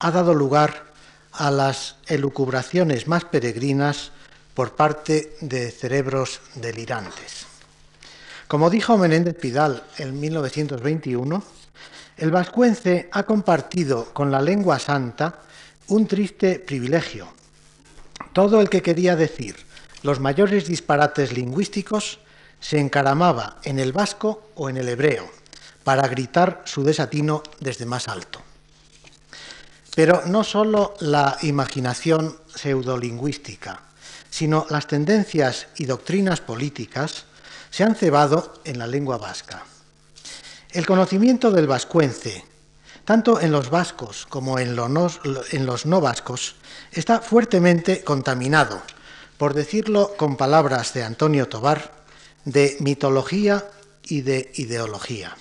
ha dado lugar a las elucubraciones más peregrinas por parte de cerebros delirantes. Como dijo Menéndez Pidal en 1921, el vascuence ha compartido con la lengua santa un triste privilegio. Todo el que quería decir los mayores disparates lingüísticos se encaramaba en el vasco o en el hebreo para gritar su desatino desde más alto. Pero no sólo la imaginación pseudolingüística, sino las tendencias y doctrinas políticas se han cebado en la lengua vasca. El conocimiento del vascuence, tanto en los vascos como en, los no vascos, está fuertemente contaminado, por decirlo con palabras de Antonio Tobar, de mitología y de ideología.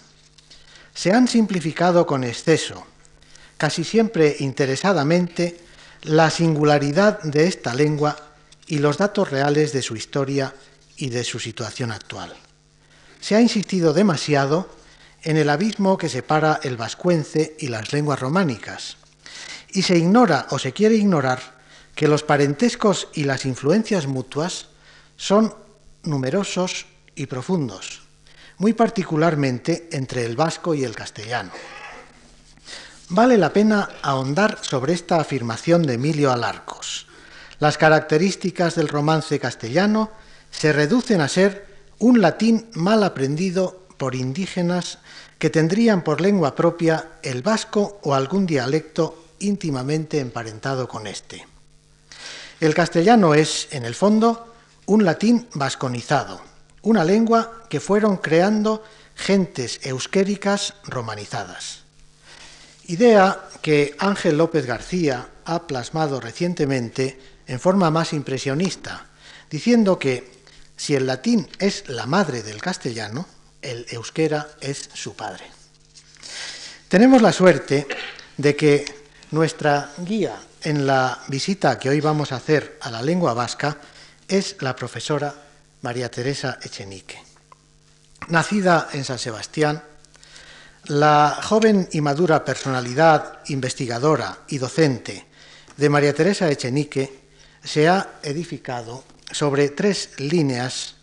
Se han simplificado con exceso casi siempre interesadamente, la singularidad de esta lengua y los datos reales de su historia y de su situación actual. Se ha insistido demasiado en el abismo que separa el vascuence y las lenguas románicas, y se ignora o se quiere ignorar que los parentescos y las influencias mutuas son numerosos y profundos, muy particularmente entre el vasco y el castellano. Vale la pena ahondar sobre esta afirmación de Emilio Alarcos. Las características del romance castellano se reducen a ser un latín mal aprendido por indígenas que tendrían por lengua propia el vasco o algún dialecto íntimamente emparentado con éste. El castellano es, en el fondo, un latín vasconizado, una lengua que fueron creando gentes euskéricas romanizadas. Idea que Ángel López García ha plasmado recientemente en forma más impresionista, diciendo que si el latín es la madre del castellano, el euskera es su padre. Tenemos la suerte de que nuestra guía en la visita que hoy vamos a hacer a la lengua vasca es la profesora María Teresa Echenique. Nacida en San Sebastián, la joven y madura personalidad investigadora y docente de María Teresa Echenique se ha edificado sobre tres líneas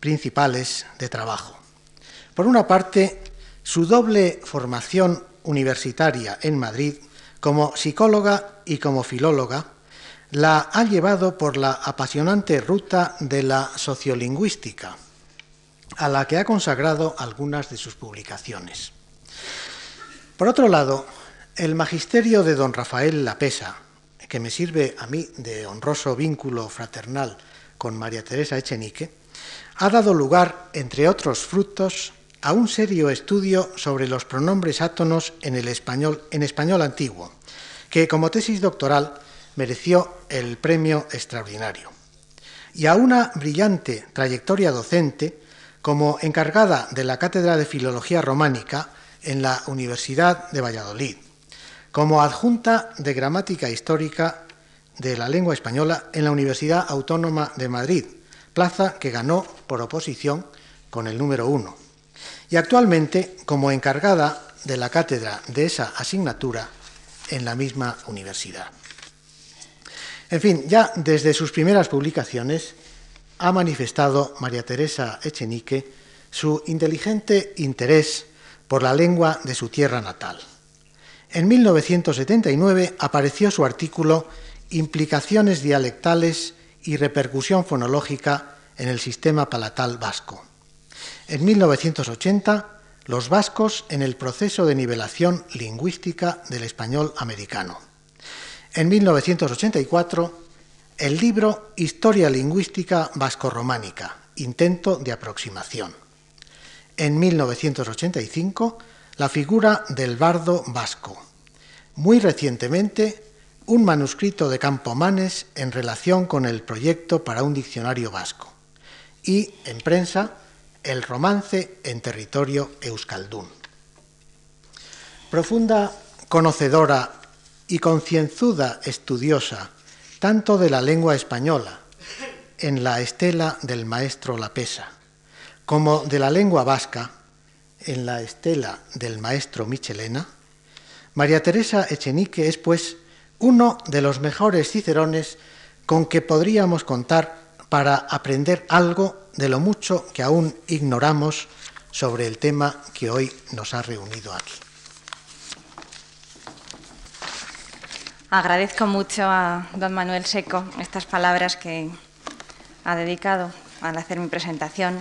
principales de trabajo. Por una parte, su doble formación universitaria en Madrid como psicóloga y como filóloga la ha llevado por la apasionante ruta de la sociolingüística, a la que ha consagrado algunas de sus publicaciones. Por otro lado, el magisterio de don Rafael Lapesa, que me sirve a mí de honroso vínculo fraternal con María Teresa Echenique, ha dado lugar, entre otros frutos, a un serio estudio sobre los pronombres átonos en el español, en español antiguo, que como tesis doctoral mereció el premio extraordinario, y a una brillante trayectoria docente como encargada de la Cátedra de Filología Románica en la Universidad de Valladolid, como adjunta de Gramática Histórica de la Lengua Española en la Universidad Autónoma de Madrid, plaza que ganó por oposición con el número uno, y actualmente como encargada de la cátedra de esa asignatura en la misma universidad. En fin, ya desde sus primeras publicaciones, ha manifestado María Teresa Echenique su inteligente interés por la lengua de su tierra natal. En 1979 apareció su artículo Implicaciones dialectales y repercusión fonológica en el sistema palatal vasco. En 1980, Los vascos en el proceso de nivelación lingüística del español americano. En 1984, el libro Historia Lingüística Vasco-Románica, intento de aproximación. En 1985, la figura del bardo vasco. Muy recientemente, un manuscrito de Campomanes en relación con el proyecto para un diccionario vasco. Y, en prensa, el romance en territorio euskaldún. Profunda conocedora y concienzuda estudiosa tanto de la lengua española, en la estela del maestro Lapesa, como de la lengua vasca, en la estela del maestro Michelena, María Teresa Echenique es, pues, uno de los mejores cicerones con que podríamos contar para aprender algo de lo mucho que aún ignoramos sobre el tema que hoy nos ha reunido aquí. Agradezco mucho a don Manuel Seco estas palabras que ha dedicado al hacer mi presentación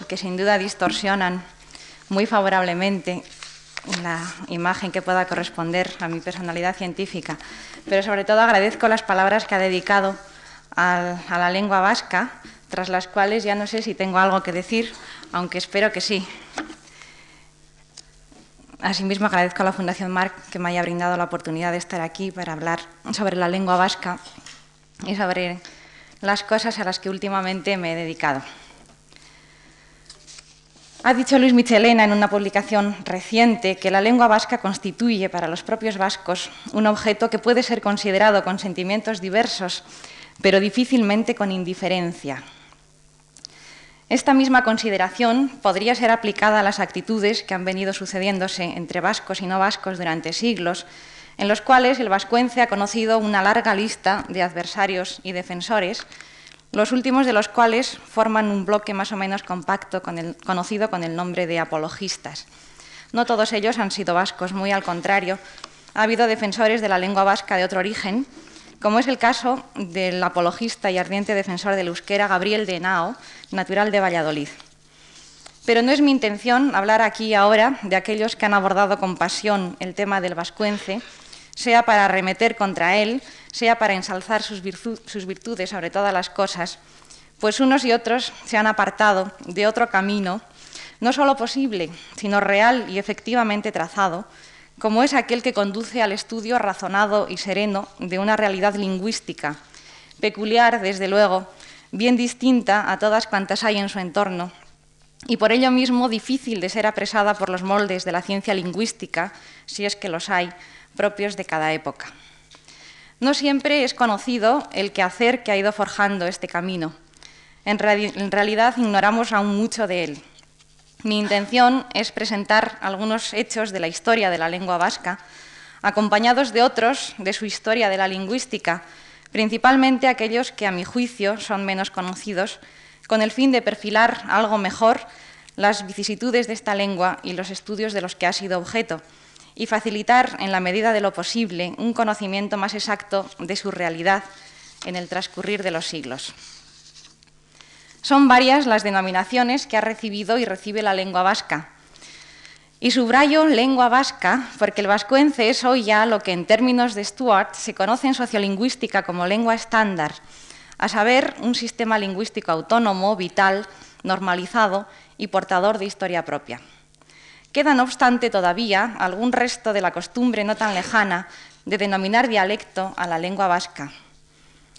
y que sin duda distorsionan muy favorablemente la imagen que pueda corresponder a mi personalidad científica, pero sobre todo agradezco las palabras que ha dedicado a, la lengua vasca, tras las cuales ya no sé si tengo algo que decir, aunque espero que sí. Asimismo, agradezco a la Fundación Marc que me haya brindado la oportunidad de estar aquí para hablar sobre la lengua vasca y sobre las cosas a las que últimamente me he dedicado. Ha dicho Luis Michelena en una publicación reciente que la lengua vasca constituye para los propios vascos un objeto que puede ser considerado con sentimientos diversos, pero difícilmente con indiferencia. Esta misma consideración podría ser aplicada a las actitudes que han venido sucediéndose entre vascos y no vascos durante siglos, en los cuales el vascuence ha conocido una larga lista de adversarios y defensores, los últimos de los cuales forman un bloque más o menos compacto conocido con el nombre de apologistas. No todos ellos han sido vascos, muy al contrario. Ha habido defensores de la lengua vasca de otro origen, como es el caso del apologista y ardiente defensor del euskera Gabriel de Nao, natural de Valladolid. Pero no es mi intención hablar aquí ahora de aquellos que han abordado con pasión el tema del vascuence, sea para arremeter contra él, sea para ensalzar sus, virtudes sobre todas las cosas, pues unos y otros se han apartado de otro camino, no solo posible, sino real y efectivamente trazado, como es aquel que conduce al estudio razonado y sereno de una realidad lingüística, peculiar, desde luego, bien distinta a todas cuantas hay en su entorno, y por ello mismo difícil de ser apresada por los moldes de la ciencia lingüística, si es que los hay, propios de cada época. No siempre es conocido el quehacer que ha ido forjando este camino. En, realidad ignoramos aún mucho de él. Mi intención es presentar algunos hechos de la historia de la lengua vasca, acompañados de otros de su historia de la lingüística, principalmente aquellos que a mi juicio son menos conocidos, con el fin de perfilar algo mejor las vicisitudes de esta lengua y los estudios de los que ha sido objeto y facilitar, en la medida de lo posible, un conocimiento más exacto de su realidad en el transcurrir de los siglos. Son varias las denominaciones que ha recibido y recibe la lengua vasca. Y subrayo lengua vasca porque el vascuence es hoy ya lo que en términos de Stuart se conoce en sociolingüística como lengua estándar, a saber, un sistema lingüístico autónomo, vital, normalizado y portador de historia propia. Queda, no obstante, todavía algún resto de la costumbre no tan lejana de denominar dialecto a la lengua vasca.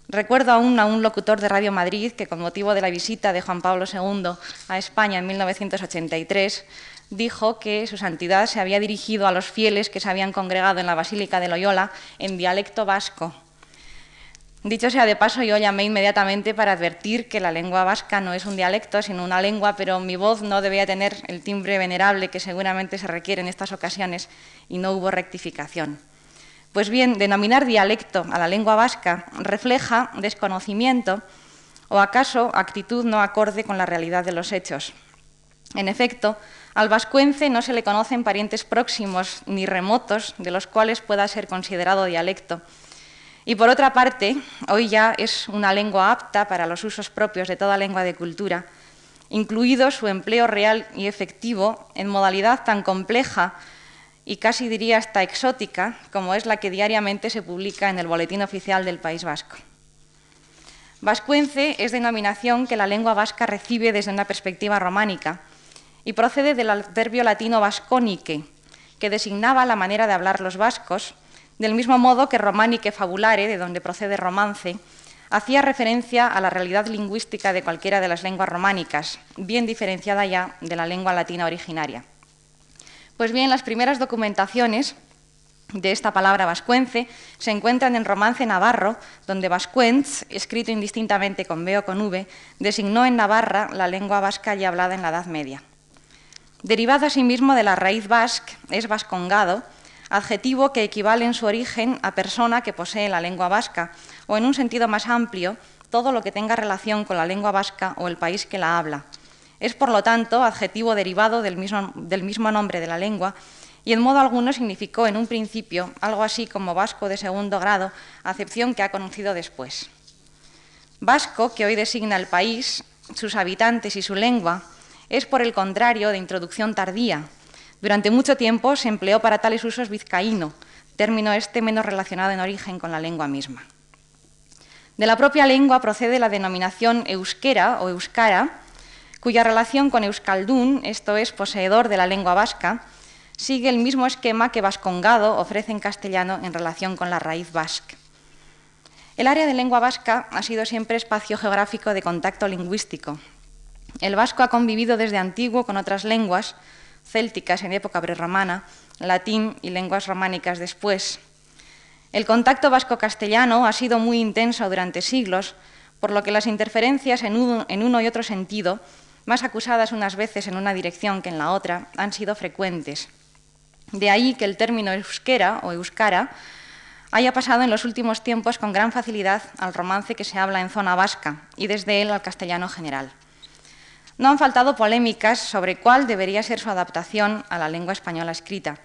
Recuerdo aún a un locutor de Radio Madrid que, con motivo de la visita de Juan Pablo II a España en 1983, dijo que su santidad se había dirigido a los fieles que se habían congregado en la Basílica de Loyola en dialecto vasco Dicho sea de paso, yo llamé inmediatamente para advertir que la lengua vasca no es un dialecto, sino una lengua, pero mi voz no debía tener el timbre venerable que seguramente se requiere en estas ocasiones y no hubo rectificación. Pues bien, denominar dialecto a la lengua vasca refleja desconocimiento o acaso actitud no acorde con la realidad de los hechos. En efecto, al vascuence no se le conocen parientes próximos ni remotos de los cuales pueda ser considerado dialecto y por otra parte, hoy ya es una lengua apta para los usos propios de toda lengua de cultura, incluido su empleo real y efectivo en modalidad tan compleja y casi diría hasta exótica como es la que diariamente se publica en el Boletín Oficial del País Vasco. Vascuence es denominación que la lengua vasca recibe desde una perspectiva románica y procede del adverbio latino vasconique, que designaba la manera de hablar los vascos del mismo modo que romanique fabulare, de donde procede romance, hacía referencia a la realidad lingüística de cualquiera de las lenguas románicas, bien diferenciada ya de la lengua latina originaria. Pues bien, las primeras documentaciones de esta palabra vascuence se encuentran en Romance Navarro, donde vascuence, escrito indistintamente con B o con V, designó en Navarra la lengua vasca ya hablada en la Edad Media. Derivado asimismo de la raíz vasc, es vascongado, adjetivo que equivale en su origen a persona que posee la lengua vasca, o en un sentido más amplio, todo lo que tenga relación con la lengua vasca o el país que la habla. Es, por lo tanto, adjetivo derivado del mismo, nombre de la lengua y en modo alguno significó en un principio algo así como vasco de segundo grado, acepción que ha conocido después. Vasco, que hoy designa el país, sus habitantes y su lengua, es por el contrario de introducción tardía, durante mucho tiempo se empleó para tales usos vizcaíno, término este menos relacionado en origen con la lengua misma. De la propia lengua procede la denominación euskera o euskara, cuya relación con euskaldún, esto es, poseedor de la lengua vasca, sigue el mismo esquema que vascongado ofrece en castellano en relación con la raíz vasca. El área de lengua vasca ha sido siempre espacio geográfico de contacto lingüístico. El vasco ha convivido desde antiguo con otras lenguas, célticas en época prerromana, latín y lenguas románicas después. El contacto vasco-castellano ha sido muy intenso durante siglos, por lo que las interferencias en uno, y otro sentido, más acusadas unas veces en una dirección que en la otra, han sido frecuentes. De ahí que el término euskera o euskara haya pasado en los últimos tiempos con gran facilidad al romance que se habla en zona vasca y desde él al castellano general. No han faltado polémicas sobre cuál debería ser su adaptación a la lengua española escrita.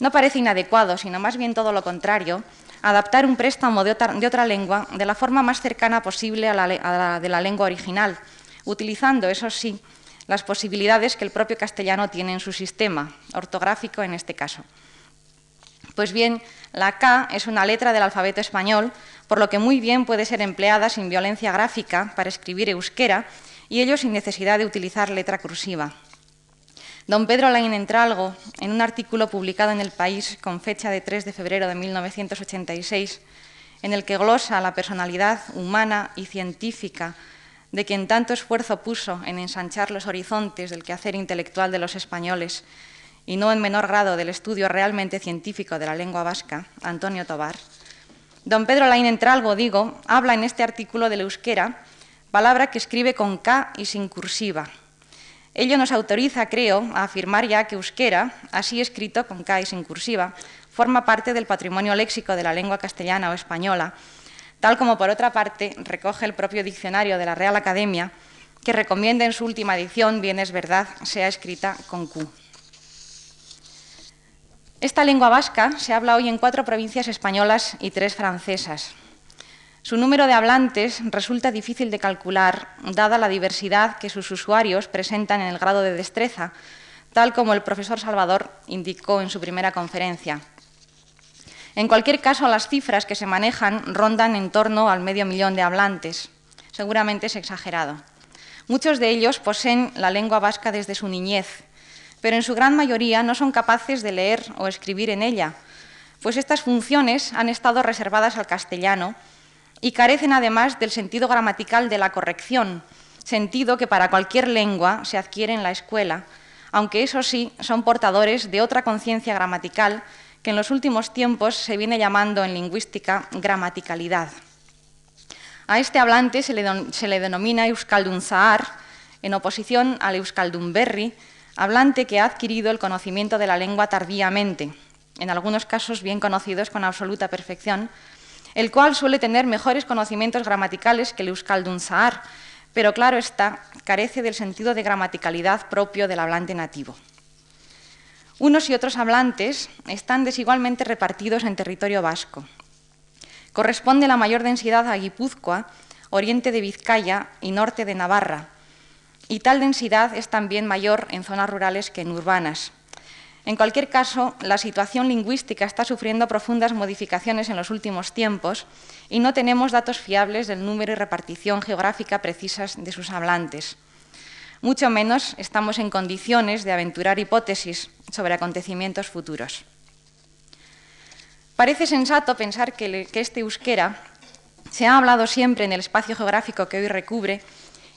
No parece inadecuado, sino más bien todo lo contrario, adaptar un préstamo de otra, lengua de la forma más cercana posible a la de la lengua original, utilizando, eso sí, las posibilidades que el propio castellano tiene en su sistema, ortográfico en este caso. Pues bien, la K es una letra del alfabeto español, por lo que muy bien puede ser empleada sin violencia gráfica para escribir euskera y ello sin necesidad de utilizar letra cursiva. Don Pedro Lain Entralgo, en un artículo publicado en El País con fecha de 3 de febrero de 1986, en el que glosa la personalidad humana y científica de quien tanto esfuerzo puso en ensanchar los horizontes del quehacer intelectual de los españoles y no en menor grado del estudio realmente científico de la lengua vasca, Antonio Tobar, don Pedro Lain Entralgo, digo, habla en este artículo del euskera palabra que escribe con K y sin cursiva. Ello nos autoriza, creo, a afirmar ya que euskera, así escrito con K y sin cursiva, forma parte del patrimonio léxico de la lengua castellana o española, tal como por otra parte recoge el propio diccionario de la Real Academia, que recomienda en su última edición, bien es verdad, sea escrita con Q. Esta lengua vasca se habla hoy en cuatro provincias españolas y tres francesas. Su número de hablantes resulta difícil de calcular, dada la diversidad que sus usuarios presentan en el grado de destreza, tal como el profesor Salvador indicó en su primera conferencia. En cualquier caso, las cifras que se manejan rondan en torno al medio millón de hablantes. Seguramente es exagerado. Muchos de ellos poseen la lengua vasca desde su niñez, pero en su gran mayoría no son capaces de leer o escribir en ella, pues estas funciones han estado reservadas al castellano y carecen además del sentido gramatical de la corrección, sentido que para cualquier lengua se adquiere en la escuela, aunque eso sí son portadores de otra conciencia gramatical que en los últimos tiempos se viene llamando en lingüística gramaticalidad. A este hablante se le, denomina Euskaldun Zahar, en oposición al Euskaldun Berri, hablante que ha adquirido el conocimiento de la lengua tardíamente, en algunos casos bien conocidos con absoluta perfección, el cual suele tener mejores conocimientos gramaticales que el Euskaldun Zahar, pero claro está, carece del sentido de gramaticalidad propio del hablante nativo. Unos y otros hablantes están desigualmente repartidos en territorio vasco. Corresponde la mayor densidad a Guipúzcoa, oriente de Vizcaya y norte de Navarra, y tal densidad es también mayor en zonas rurales que en urbanas. En cualquier caso, la situación lingüística está sufriendo profundas modificaciones en los últimos tiempos y no tenemos datos fiables del número y repartición geográfica precisas de sus hablantes. Mucho menos estamos en condiciones de aventurar hipótesis sobre acontecimientos futuros. Parece sensato pensar que, este euskera se ha hablado siempre en el espacio geográfico que hoy recubre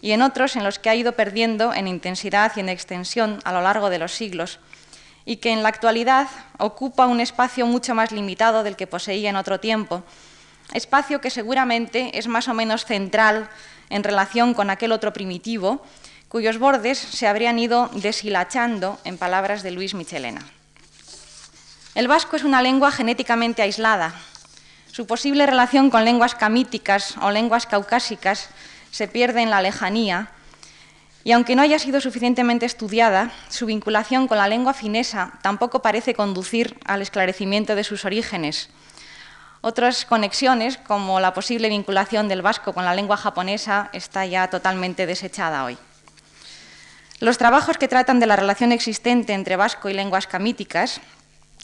y en otros en los que ha ido perdiendo en intensidad y en extensión a lo largo de los siglos, y que en la actualidad ocupa un espacio mucho más limitado del que poseía en otro tiempo, espacio que seguramente es más o menos central en relación con aquel otro primitivo, cuyos bordes se habrían ido deshilachando en palabras de Luis Michelena. El vasco es una lengua genéticamente aislada. Su posible relación con lenguas camíticas o lenguas caucásicas se pierde en la lejanía y aunque no haya sido suficientemente estudiada, su vinculación con la lengua finesa tampoco parece conducir al esclarecimiento de sus orígenes. Otras conexiones, como la posible vinculación del vasco con la lengua japonesa, está ya totalmente desechada hoy. Los trabajos que tratan de la relación existente entre vasco y lenguas camíticas,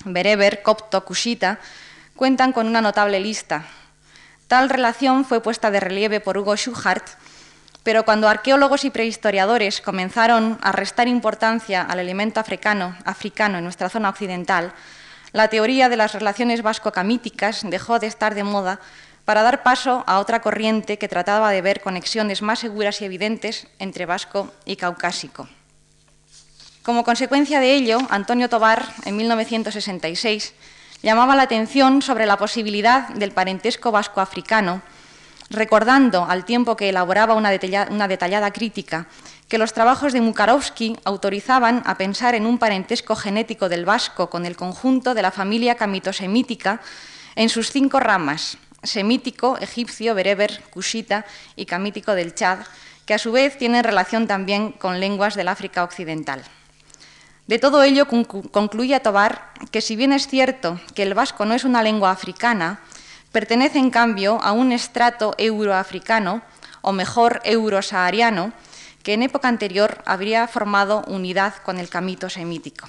bereber, copto, kushita, cuentan con una notable lista. Tal relación fue puesta de relieve por Hugo Schuchart, pero cuando arqueólogos y prehistoriadores comenzaron a restar importancia al elemento africano, africano en nuestra zona occidental, la teoría de las relaciones vasco-camíticas dejó de estar de moda para dar paso a otra corriente que trataba de ver conexiones más seguras y evidentes entre vasco y caucásico. Como consecuencia de ello, Antonio Tobar, en 1966, llamaba la atención sobre la posibilidad del parentesco vasco-africano, recordando al tiempo que elaboraba una detallada, crítica que los trabajos de Mukarovsky autorizaban a pensar en un parentesco genético del vasco con el conjunto de la familia camitosemítica en sus cinco ramas, semítico, egipcio, bereber, cushita y camítico del Chad, que a su vez tienen relación también con lenguas del África Occidental. De todo ello concluye Tobar que si bien es cierto que el vasco no es una lengua africana, pertenece en cambio a un estrato euroafricano, o mejor eurosahariano, que en época anterior habría formado unidad con el camito semítico.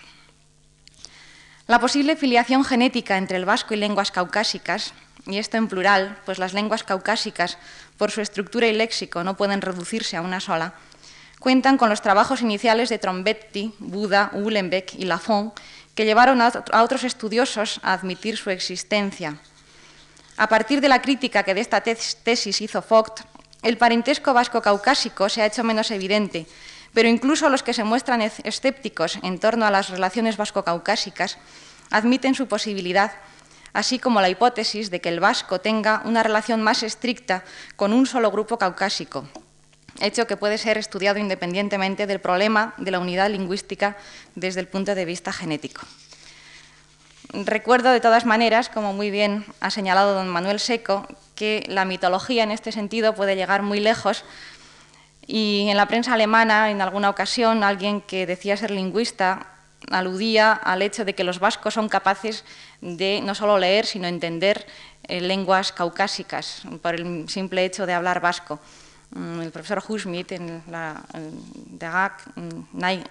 La posible filiación genética entre el vasco y lenguas caucásicas, y esto en plural, pues las lenguas caucásicas, por su estructura y léxico, no pueden reducirse a una sola, cuentan con los trabajos iniciales de Trombetti, Buda, Uhlenbeck y Lafont, que llevaron a otros estudiosos a admitir su existencia. A partir de la crítica que de esta tesis hizo Vogt, el parentesco vasco-caucásico se ha hecho menos evidente, pero incluso los que se muestran escépticos en torno a las relaciones vasco-caucásicas admiten su posibilidad, así como la hipótesis de que el vasco tenga una relación más estricta con un solo grupo caucásico, hecho que puede ser estudiado independientemente del problema de la unidad lingüística desde el punto de vista genético. Recuerdo de todas maneras, como muy bien ha señalado don Manuel Seco, que la mitología en este sentido puede llegar muy lejos y en la prensa alemana, en alguna ocasión, alguien que decía ser lingüista aludía al hecho de que los vascos son capaces de no solo leer, sino entender eh, lenguas caucásicas por el simple hecho de hablar vasco. Mm, el profesor Huschmidt en la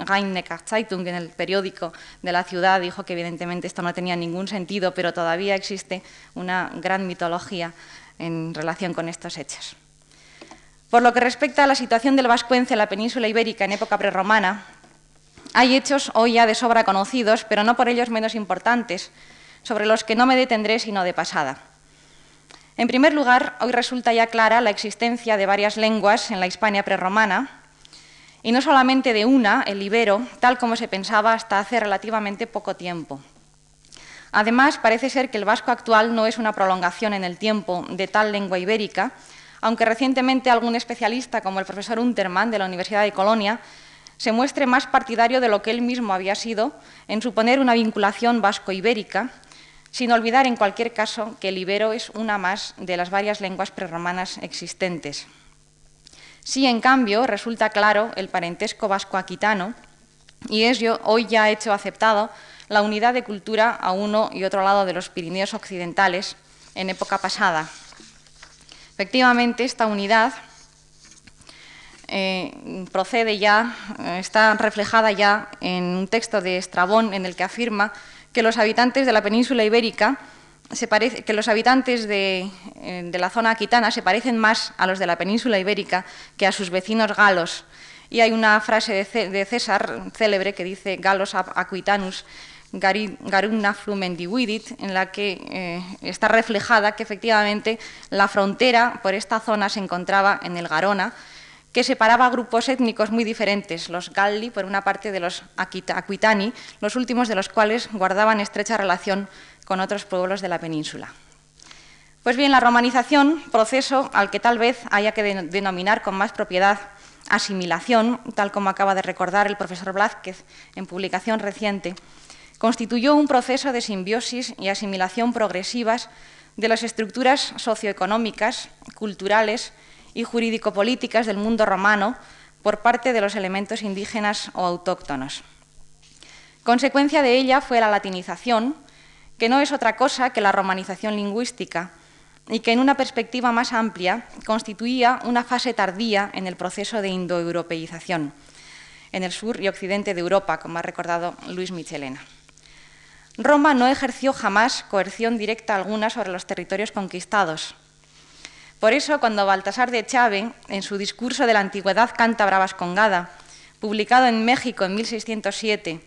Rhein-Neckar-Zeitung, en el periódico de la ciudad, dijo que evidentemente esto no tenía ningún sentido, pero todavía existe una gran mitología en relación con estos hechos. Por lo que respecta a la situación del vascuence en la península ibérica en época prerromana, hay hechos hoy ya de sobra conocidos, pero no por ellos menos importantes, sobre los que no me detendré sino de pasada. En primer lugar, hoy resulta ya clara la existencia de varias lenguas en la Hispania prerromana, y no solamente de una, el ibero, tal como se pensaba hasta hace relativamente poco tiempo. Además, parece ser que el vasco actual no es una prolongación en el tiempo de tal lengua ibérica, aunque recientemente algún especialista, como el profesor Untermann de la Universidad de Colonia, se muestre más partidario de lo que él mismo había sido en suponer una vinculación vasco-ibérica, sin olvidar en cualquier caso que el ibero es una más de las varias lenguas prerromanas existentes. Sí, en cambio, resulta claro el parentesco vasco-aquitano, y es hoy ya hecho aceptado la unidad de cultura a uno y otro lado de los Pirineos occidentales en época pasada. Efectivamente, esta unidad eh, procede ya, eh, está reflejada ya en un texto de Estrabón en el que afirma que los habitantes de la península ibérica que los habitantes de, eh, la zona aquitana se parecen más a los de la península ibérica que a sus vecinos galos. Y hay una frase de, César célebre que dice Galos aquitanus Garuna Flumendividit, en la que está reflejada que efectivamente la frontera por esta zona se encontraba en el Garona, que separaba grupos étnicos muy diferentes, los Galli por una parte de los Aquitani, los últimos de los cuales guardaban estrecha relación con otros pueblos de la península. Pues bien, la romanización, proceso al que tal vez haya que denominar con más propiedad asimilación, tal como acaba de recordar el profesor Blázquez en publicación reciente, constituyó un proceso de simbiosis y asimilación progresivas de las estructuras socioeconómicas, culturales y jurídico-políticas del mundo romano por parte de los elementos indígenas o autóctonos. Consecuencia de ella fue la latinización, que no es otra cosa que la romanización lingüística, y que en una perspectiva más amplia constituía una fase tardía en el proceso de indoeuropeización en el sur y occidente de Europa, como ha recordado Luis Michelena. Roma no ejerció jamás coerción directa alguna sobre los territorios conquistados. Por eso, cuando Baltasar de Chave, en su discurso de la antigüedad cántabra vascongada, publicado en México en 1607,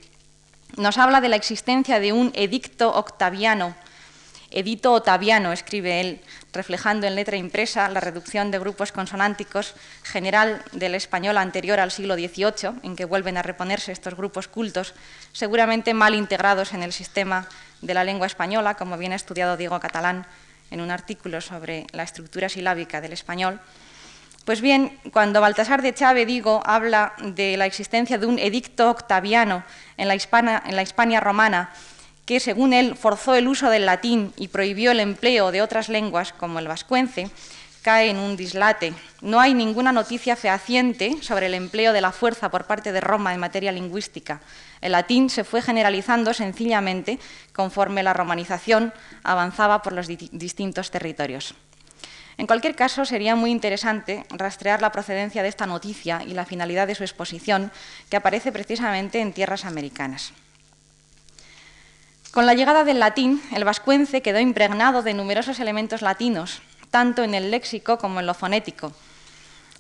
nos habla de la existencia de un edicto octaviano. Edito Otaviano, escribe él, reflejando en letra impresa la reducción de grupos consonánticos general del español anterior al siglo XVIII, en que vuelven a reponerse estos grupos cultos, seguramente mal integrados en el sistema de la lengua española, como bien ha estudiado Diego Catalán en un artículo sobre la estructura silábica del español. Pues bien, cuando Baltasar de Chave, digo, habla de la existencia de un edicto octaviano en la, en la Hispania romana, que, según él, forzó el uso del latín y prohibió el empleo de otras lenguas, como el vascuence, cae en un dislate. No hay ninguna noticia fehaciente sobre el empleo de la fuerza por parte de Roma en materia lingüística. El latín se fue generalizando sencillamente conforme la romanización avanzaba por los distintos territorios. En cualquier caso, sería muy interesante rastrear la procedencia de esta noticia y la finalidad de su exposición, que aparece precisamente en tierras americanas. Con la llegada del latín, el vascuence quedó impregnado de numerosos elementos latinos, tanto en el léxico como en lo fonético,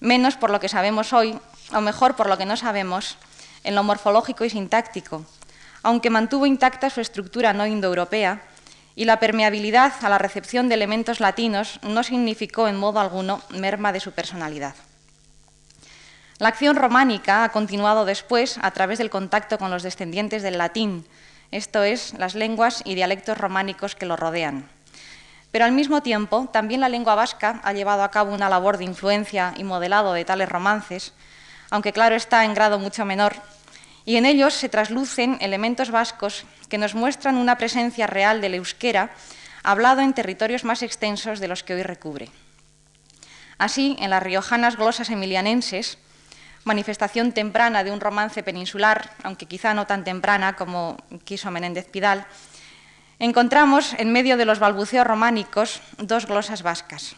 menos por lo que sabemos hoy, o mejor por lo que no sabemos, en lo morfológico y sintáctico, aunque mantuvo intacta su estructura no indoeuropea y la permeabilidad a la recepción de elementos latinos no significó en modo alguno merma de su personalidad. La acción románica ha continuado después a través del contacto con los descendientes del latín, esto es, las lenguas y dialectos románicos que lo rodean. Pero al mismo tiempo, también la lengua vasca ha llevado a cabo una labor de influencia y modelado de tales romances, aunque claro está en grado mucho menor, y en ellos se traslucen elementos vascos que nos muestran una presencia real del euskera hablado en territorios más extensos de los que hoy recubre. Así, en las riojanas glosas emilianenses, manifestación temprana de un romance peninsular, aunque quizá no tan temprana como quiso Menéndez Pidal, encontramos en medio de los balbuceos románicos dos glosas vascas.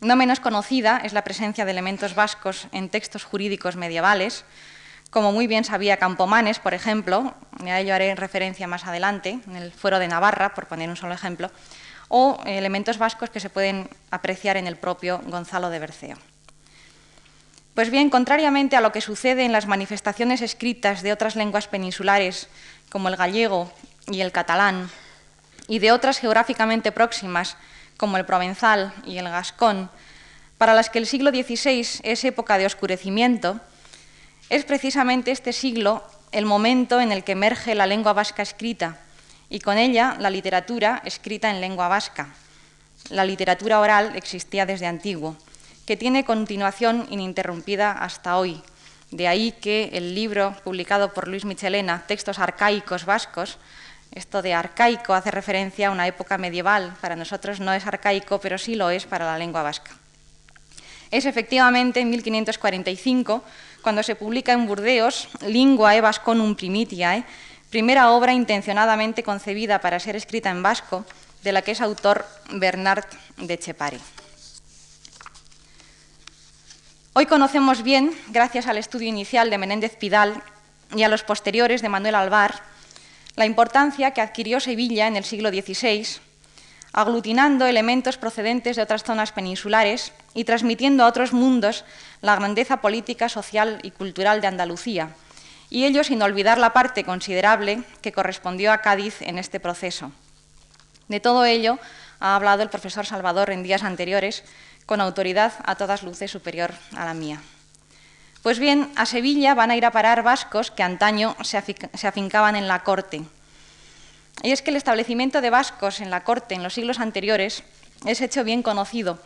No menos conocida es la presencia de elementos vascos en textos jurídicos medievales, como muy bien sabía Campomanes, por ejemplo, y a ello haré referencia más adelante, en el Fuero de Navarra, por poner un solo ejemplo, o elementos vascos que se pueden apreciar en el propio Gonzalo de Berceo. Pues bien, contrariamente a lo que sucede en las manifestaciones escritas de otras lenguas peninsulares, como el gallego y el catalán, y de otras geográficamente próximas, como el provenzal y el gascón, para las que el siglo XVI es época de oscurecimiento, es precisamente este siglo el momento en el que emerge la lengua vasca escrita y con ella la literatura escrita en lengua vasca. La literatura oral existía desde antiguo que tiene continuación ininterrumpida hasta hoy. De ahí que el libro publicado por Luis Michelena, Textos arcaicos vascos, esto de arcaico hace referencia a una época medieval. Para nosotros no es arcaico, pero sí lo es para la lengua vasca. Es efectivamente en 1545 cuando se publica en Burdeos Linguae Vasconum Primitiae, primera obra intencionadamente concebida para ser escrita en vasco, de la que es autor Bernard de Chepari. Hoy conocemos bien, gracias al estudio inicial de Menéndez Pidal y a los posteriores de Manuel Alvar, la importancia que adquirió Sevilla en el siglo XVI, aglutinando elementos procedentes de otras zonas peninsulares y transmitiendo a otros mundos la grandeza política, social y cultural de Andalucía, y ello sin olvidar la parte considerable que correspondió a Cádiz en este proceso. De todo ello ha hablado el profesor Salvador en días anteriores, con autoridad a todas luces superior a la mía. Pues bien, a Sevilla van a ir a parar vascos que antaño se, afincaban en la corte. Y es que el establecimiento de vascos en la corte en los siglos anteriores es hecho bien conocido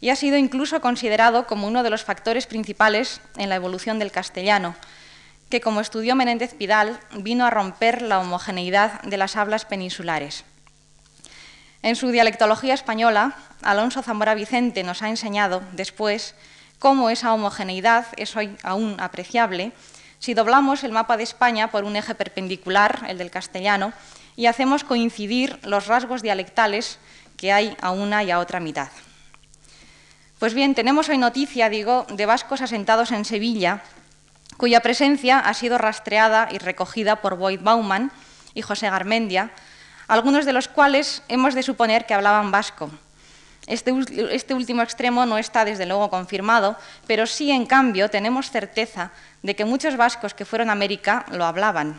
y ha sido incluso considerado como uno de los factores principales en la evolución del castellano, que, como estudió Menéndez Pidal, vino a romper la homogeneidad de las hablas peninsulares. En su dialectología española, Alonso Zamora Vicente nos ha enseñado después cómo esa homogeneidad es hoy aún apreciable si doblamos el mapa de España por un eje perpendicular, el del castellano, y hacemos coincidir los rasgos dialectales que hay a una y a otra mitad. Pues bien, tenemos hoy noticia, digo, de vascos asentados en Sevilla, cuya presencia ha sido rastreada y recogida por Boyd Bauman y José Garmendia, algunos de los cuales hemos de suponer que hablaban vasco. Este, este, último extremo no está desde luego confirmado, pero sí, en cambio, tenemos certeza de que muchos vascos que fueron a América lo hablaban.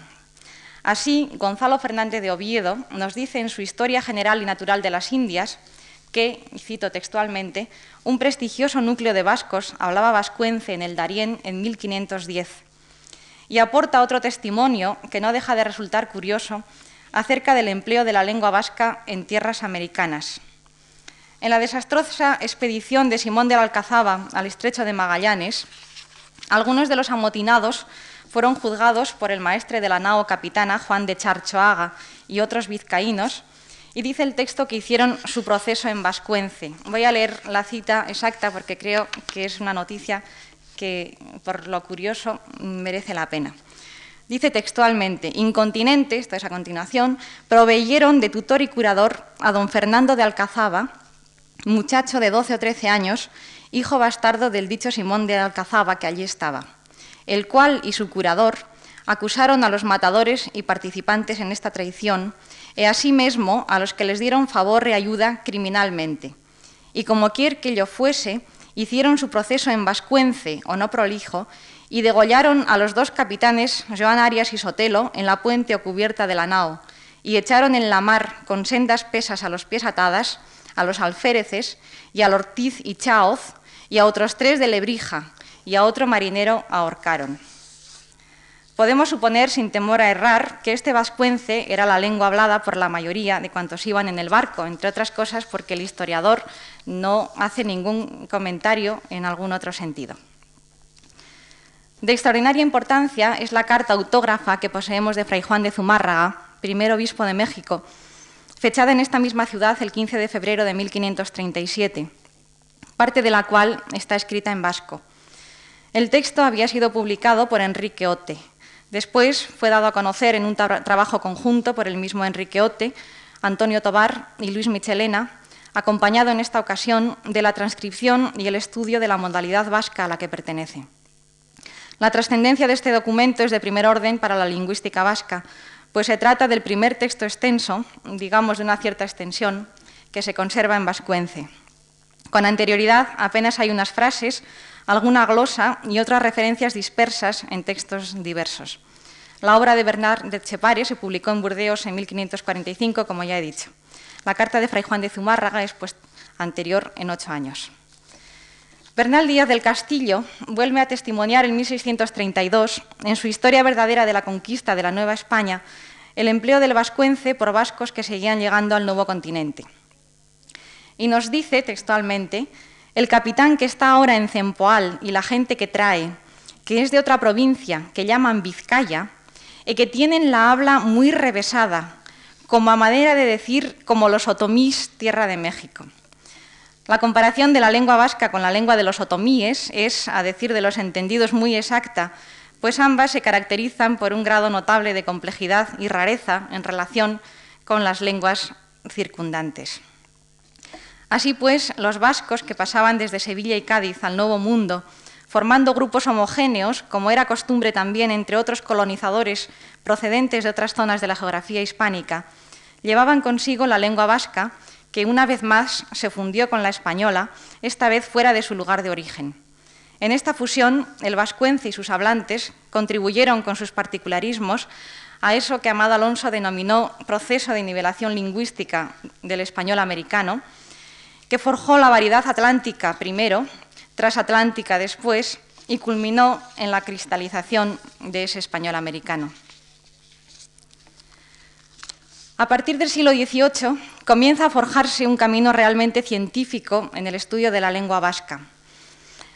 Así, Gonzalo Fernández de Oviedo nos dice en su Historia General y Natural de las Indias que, cito textualmente, un prestigioso núcleo de vascos hablaba vascuence en el Darién en 1510. Y aporta otro testimonio que no deja de resultar curioso acerca del empleo de la lengua vasca en tierras americanas. En la desastrosa expedición de Simón de la Alcazaba al estrecho de Magallanes, algunos de los amotinados fueron juzgados por el maestre de la nao capitana, Juan de Charchoaga, y otros vizcaínos, y dice el texto que hicieron su proceso en vascuence. Voy a leer la cita exacta porque creo que es una noticia que, por lo curioso, merece la pena. Dice textualmente, incontinente, esto es a continuación, proveyeron de tutor y curador a don Fernando de Alcazaba, muchacho de 12 o 13 años, hijo bastardo del dicho Simón de Alcazaba que allí estaba el cual y su curador acusaron a los matadores y participantes en esta traición e asimismo a los que les dieron favor y ayuda criminalmente. Y como quier que ello fuese, hicieron su proceso en vascuence o no prolijo y degollaron a los dos capitanes, Joan Arias y Sotelo, en la puente o cubierta de la nao, y echaron en la mar con sendas pesas a los pies atadas, a los alféreces y al Ortiz y Chaoz, y a otros tres de Lebrija, y a otro marinero ahorcaron. Podemos suponer, sin temor a errar, que este vascuence era la lengua hablada por la mayoría de cuantos iban en el barco, entre otras cosas porque el historiador no hace ningún comentario en algún otro sentido. De extraordinaria importancia es la carta autógrafa que poseemos de Fray Juan de Zumárraga, primer obispo de México, fechada en esta misma ciudad el 15 de febrero de 1537, parte de la cual está escrita en vasco. El texto había sido publicado por Enrique Ote. Después fue dado a conocer en un trabajo conjunto por el mismo Enrique Ote, Antonio Tobar y Luis Michelena, acompañado en esta ocasión de la transcripción y el estudio de la modalidad vasca a la que pertenece. La trascendencia de este documento es de primer orden para la lingüística vasca, pues se trata del primer texto extenso, digamos de una cierta extensión, que se conserva en vascuence. Con anterioridad apenas hay unas frases alguna glosa y otras referencias dispersas en textos diversos. La obra de Bernard de Chepare se publicó en Burdeos en 1545, como ya he dicho. La carta de Fray Juan de Zumárraga es pues, anterior en ocho años. Bernal Díaz del Castillo vuelve a testimoniar en 1632, en su historia verdadera de la conquista de la Nueva España, el empleo del vascuence por vascos que seguían llegando al nuevo continente. Y nos dice textualmente el capitán que está ahora en Cempoal y la gente que trae, que es de otra provincia, que llaman Vizcaya, y que tienen la habla muy revesada, como a manera de decir como los otomís, tierra de México. La comparación de la lengua vasca con la lengua de los otomíes es, a decir de los entendidos, muy exacta, pues ambas se caracterizan por un grado notable de complejidad y rareza en relación con las lenguas circundantes. Así pues, los vascos que pasaban desde Sevilla y Cádiz al Nuevo Mundo, formando grupos homogéneos, como era costumbre también entre otros colonizadores procedentes de otras zonas de la geografía hispánica, llevaban consigo la lengua vasca, que una vez más se fundió con la española, esta vez fuera de su lugar de origen. En esta fusión, el vascuence y sus hablantes contribuyeron con sus particularismos a eso que Amado Alonso denominó proceso de nivelación lingüística del español americano, que forjó la variedad atlántica primero, transatlántica después, y culminó en la cristalización de ese español americano. A partir del siglo XVIII comienza a forjarse un camino realmente científico en el estudio de la lengua vasca.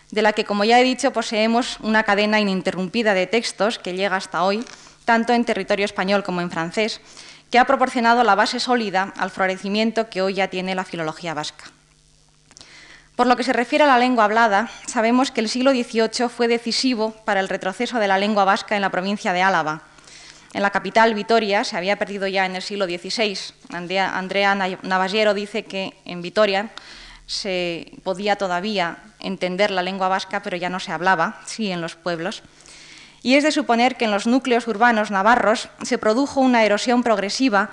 de la que, como ya he dicho, poseemos una cadena ininterrumpida de textos que llega hasta hoy, tanto en territorio español como en francés, que ha proporcionado la base sólida al florecimiento que hoy ya tiene la filología vasca. Por lo que se refiere a la lengua hablada, sabemos que el siglo XVIII fue decisivo para el retroceso de la lengua vasca en la provincia de Álava. En la capital, Vitoria, se había perdido ya en el siglo XVI. Andrea Navallero dice que en Vitoria se podía todavía entender la lengua vasca, pero ya no se hablaba, sí en los pueblos. Y es de suponer que en los núcleos urbanos navarros se produjo una erosión progresiva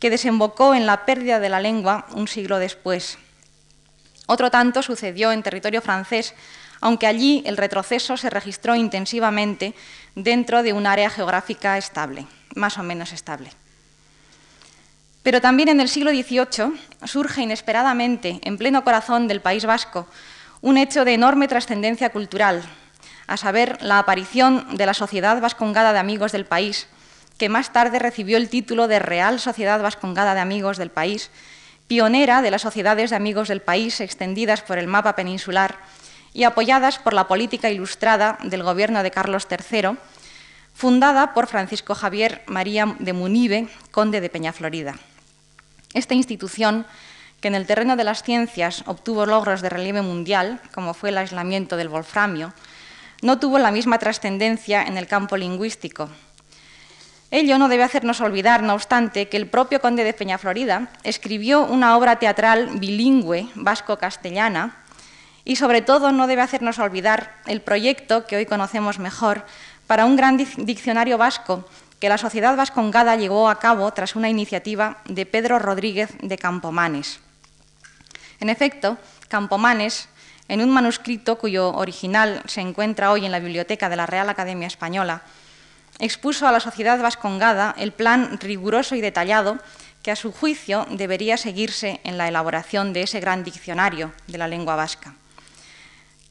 que desembocó en la pérdida de la lengua un siglo después. Otro tanto sucedió en territorio francés, aunque allí el retroceso se registró intensivamente dentro de un área geográfica estable, más o menos estable. Pero también en el siglo XVIII surge inesperadamente, en pleno corazón del País Vasco, un hecho de enorme trascendencia cultural, a saber, la aparición de la Sociedad Vascongada de Amigos del País, que más tarde recibió el título de Real Sociedad Vascongada de Amigos del País, pionera de las sociedades de amigos del país extendidas por el mapa peninsular y apoyadas por la política ilustrada del gobierno de Carlos III, fundada por Francisco Javier María de Munive, conde de Peñaflorida. Esta institución, que en el terreno de las ciencias obtuvo logros de relieve mundial, como fue el aislamiento del wolframio, no tuvo la misma trascendencia en el campo lingüístico. Ello no debe hacernos olvidar, no obstante, que el propio conde de Peñaflorida escribió una obra teatral bilingüe vasco-castellana y sobre todo no debe hacernos olvidar el proyecto que hoy conocemos mejor para un gran diccionario vasco que la Sociedad Vascongada llevó a cabo tras una iniciativa de Pedro Rodríguez de Campomanes. En efecto, Campomanes, en un manuscrito cuyo original se encuentra hoy en la biblioteca de la Real Academia Española, expuso a la sociedad vascongada el plan riguroso y detallado que a su juicio debería seguirse en la elaboración de ese gran diccionario de la lengua vasca.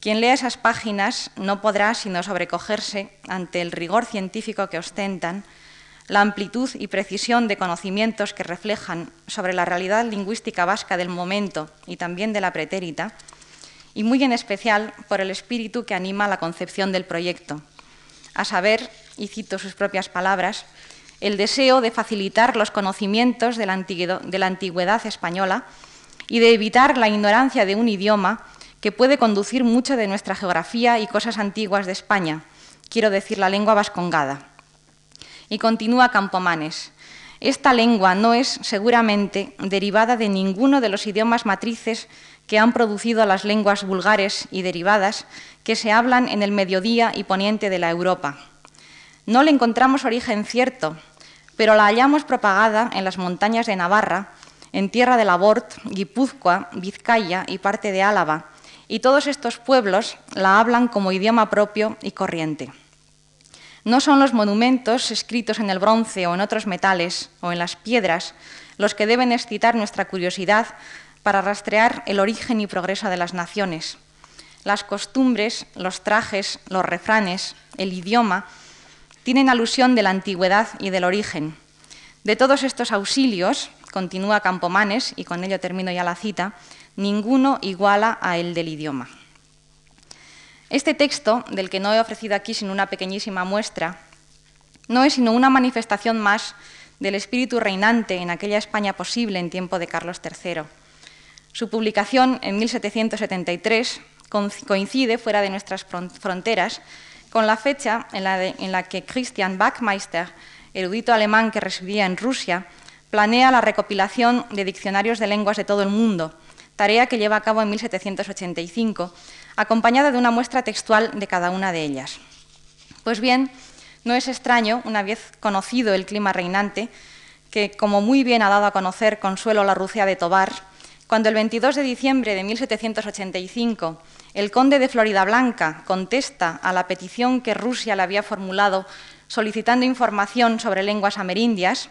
Quien lea esas páginas no podrá sino sobrecogerse ante el rigor científico que ostentan la amplitud y precisión de conocimientos que reflejan sobre la realidad lingüística vasca del momento y también de la pretérita, y muy en especial por el espíritu que anima la concepción del proyecto, a saber, y cito sus propias palabras, el deseo de facilitar los conocimientos de la, antigüedad española y de evitar la ignorancia de un idioma que puede conducir mucho de nuestra geografía y cosas antiguas de España, quiero decir la lengua vascongada. Y continúa Campomanes. Esta lengua no es seguramente derivada de ninguno de los idiomas matrices que han producido las lenguas vulgares y derivadas que se hablan en el mediodía y poniente de la Europa. No le encontramos origen cierto, pero la hallamos propagada en las montañas de Navarra, en tierra de Labort, Guipúzcoa, Vizcaya y parte de Álava, y todos estos pueblos la hablan como idioma propio y corriente. No son los monumentos escritos en el bronce o en otros metales o en las piedras los que deben excitar nuestra curiosidad para rastrear el origen y progreso de las naciones. Las costumbres, los trajes, los refranes, el idioma, tienen alusión de la antigüedad y del origen. De todos estos auxilios, continúa Campomanes, y con ello termino ya la cita, ninguno iguala a el del idioma. Este texto, del que no he ofrecido aquí sino una pequeñísima muestra, no es sino una manifestación más del espíritu reinante en aquella España posible en tiempo de Carlos III. Su publicación en 1773 coincide fuera de nuestras fronteras con la fecha en la, en la, que Christian Backmeister, erudito alemán que residía en Rusia, planea la recopilación de diccionarios de lenguas de todo el mundo, tarea que lleva a cabo en 1785 acompañada de una muestra textual de cada una de ellas. Pues bien, no es extraño, una vez conocido el clima reinante, que, como muy bien ha dado a conocer Consuelo Larrucea de Tobar, cuando el 22 de diciembre de 1785 el conde de Florida Blanca contesta a la petición que Rusia le había formulado solicitando información sobre lenguas amerindias,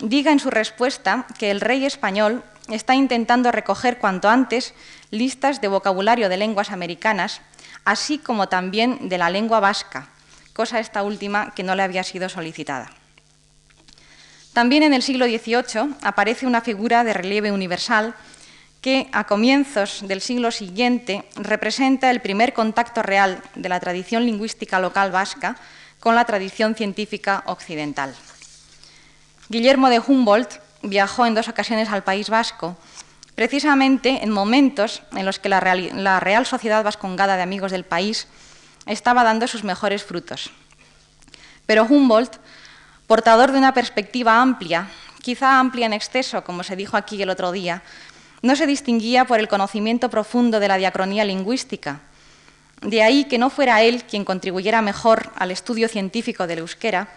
diga en su respuesta que el rey español está intentando recoger cuanto antes listas de vocabulario de lenguas americanas, así como también de la lengua vasca, cosa esta última que no le había sido solicitada. También en el siglo XVIII aparece una figura de relieve universal que a comienzos del siglo siguiente representa el primer contacto real de la tradición lingüística local vasca con la tradición científica occidental. Guillermo de Humboldt viajó en dos ocasiones al País Vasco, precisamente en momentos en los que la Real, Sociedad Vascongada de Amigos del País estaba dando sus mejores frutos. Pero Humboldt, portador de una perspectiva amplia, quizá amplia en exceso, como se dijo aquí el otro día, no se distinguía por el conocimiento profundo de la diacronía lingüística. De ahí que no fuera él quien contribuyera mejor al estudio científico del euskera,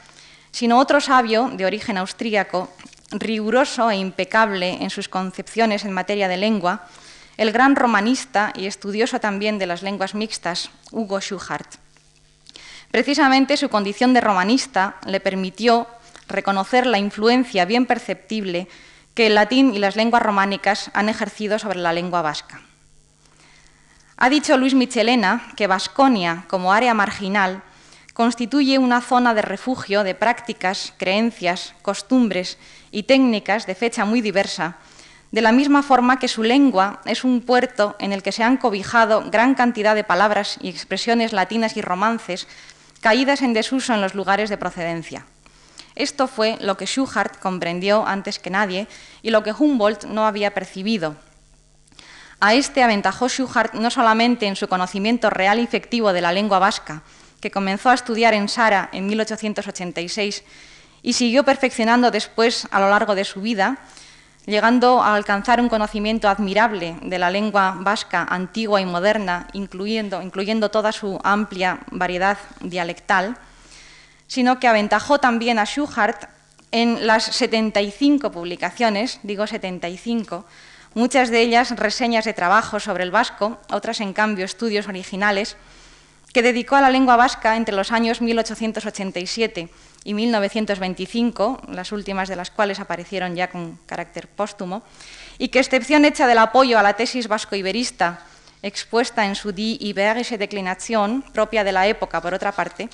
sino otro sabio de origen austríaco, riguroso e impecable en sus concepciones en materia de lengua, el gran romanista y estudioso también de las lenguas mixtas, Hugo Schuchart. Precisamente su condición de romanista le permitió reconocer la influencia bien perceptible que el latín y las lenguas románicas han ejercido sobre la lengua vasca. Ha dicho Luis Michelena que Vasconia, como área marginal, constituye una zona de refugio de prácticas, creencias, costumbres y técnicas de fecha muy diversa, de la misma forma que su lengua es un puerto en el que se han cobijado gran cantidad de palabras y expresiones latinas y romances caídas en desuso en los lugares de procedencia. Esto fue lo que Schuchart comprendió antes que nadie y lo que Humboldt no había percibido. A este aventajó Schuchart no solamente en su conocimiento real y efectivo de la lengua vasca, que comenzó a estudiar en Sara en 1886 y siguió perfeccionando después a lo largo de su vida, llegando a alcanzar un conocimiento admirable de la lengua vasca antigua y moderna, incluyendo, incluyendo toda su amplia variedad dialectal, sino que aventajó también a Schuchart en las 75 publicaciones, digo 75, muchas de ellas reseñas de trabajo sobre el vasco, otras en cambio estudios originales, que dedicó a la lengua vasca entre los años 1887 y 1925, las últimas de las cuales aparecieron ya con carácter póstumo, y que, excepción hecha del apoyo a la tesis vasco-iberista expuesta en su Die Iberische Declinación, propia de la época, por otra parte,